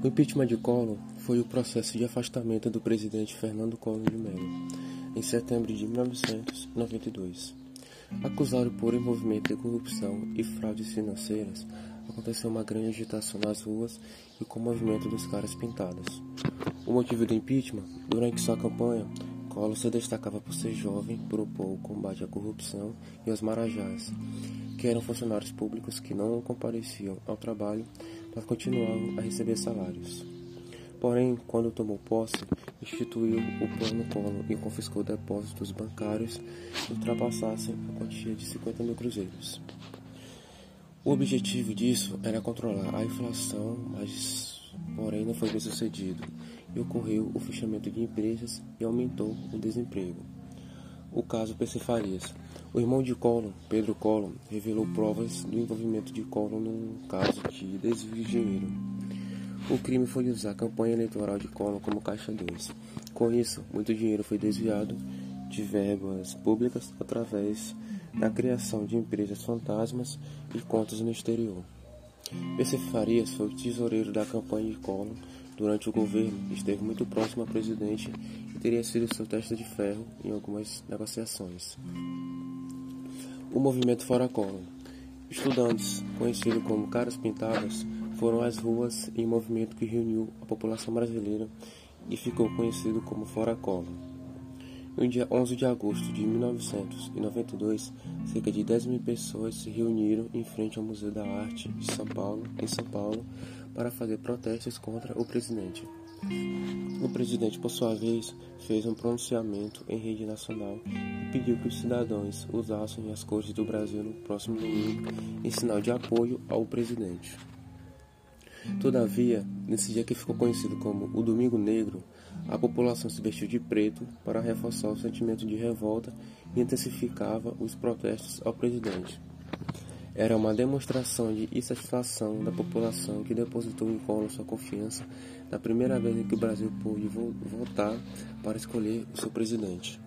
O impeachment de Collor foi o processo de afastamento do presidente Fernando Collor de Mello, em setembro de 1992. Acusado por envolvimento em corrupção e fraudes financeiras, aconteceu uma grande agitação nas ruas e com o movimento dos caras pintados. O motivo do impeachment, durante sua campanha, Collor se destacava por ser jovem, propor o combate à corrupção e aos marajás, que eram funcionários públicos que não compareciam ao trabalho mas continuavam a receber salários. Porém, quando tomou posse, instituiu o Plano Collor e confiscou depósitos bancários que ultrapassassem a quantia de 50 mil cruzeiros. O objetivo disso era controlar a inflação, mas porém não foi bem sucedido e ocorreu o fechamento de empresas e aumentou o desemprego. O caso PC Farias. O irmão de Collor, Pedro Collor, revelou provas do envolvimento de Collor num caso de desvio de dinheiro. O crime foi usar a campanha eleitoral de Collor como caixa 2. Com isso, muito dinheiro foi desviado de verbas públicas através da criação de empresas fantasmas e contas no exterior. PC Farias foi o tesoureiro da campanha de Collor durante o governo, esteve muito próximo ao presidente e teria sido seu teste de ferro em algumas negociações. O movimento Fora Collor. Estudantes, conhecidos como Caras Pintadas, foram às ruas em movimento que reuniu a população brasileira e ficou conhecido como Fora Collor. No dia 11 de agosto de 1992, cerca de 10 mil pessoas se reuniram em frente ao Museu da Arte de São Paulo, em São Paulo, para fazer protestos contra o presidente. O presidente, por sua vez, fez um pronunciamento em rede nacional e pediu que os cidadãos usassem as cores do Brasil no próximo domingo em sinal de apoio ao presidente. Todavia, nesse dia que ficou conhecido como o Domingo Negro, a população se vestiu de preto para reforçar o sentimento de revolta e intensificava os protestos ao presidente. Era uma demonstração de insatisfação da população que depositou em Collor sua confiança na primeira vez em que o Brasil pôde votar para escolher o seu presidente.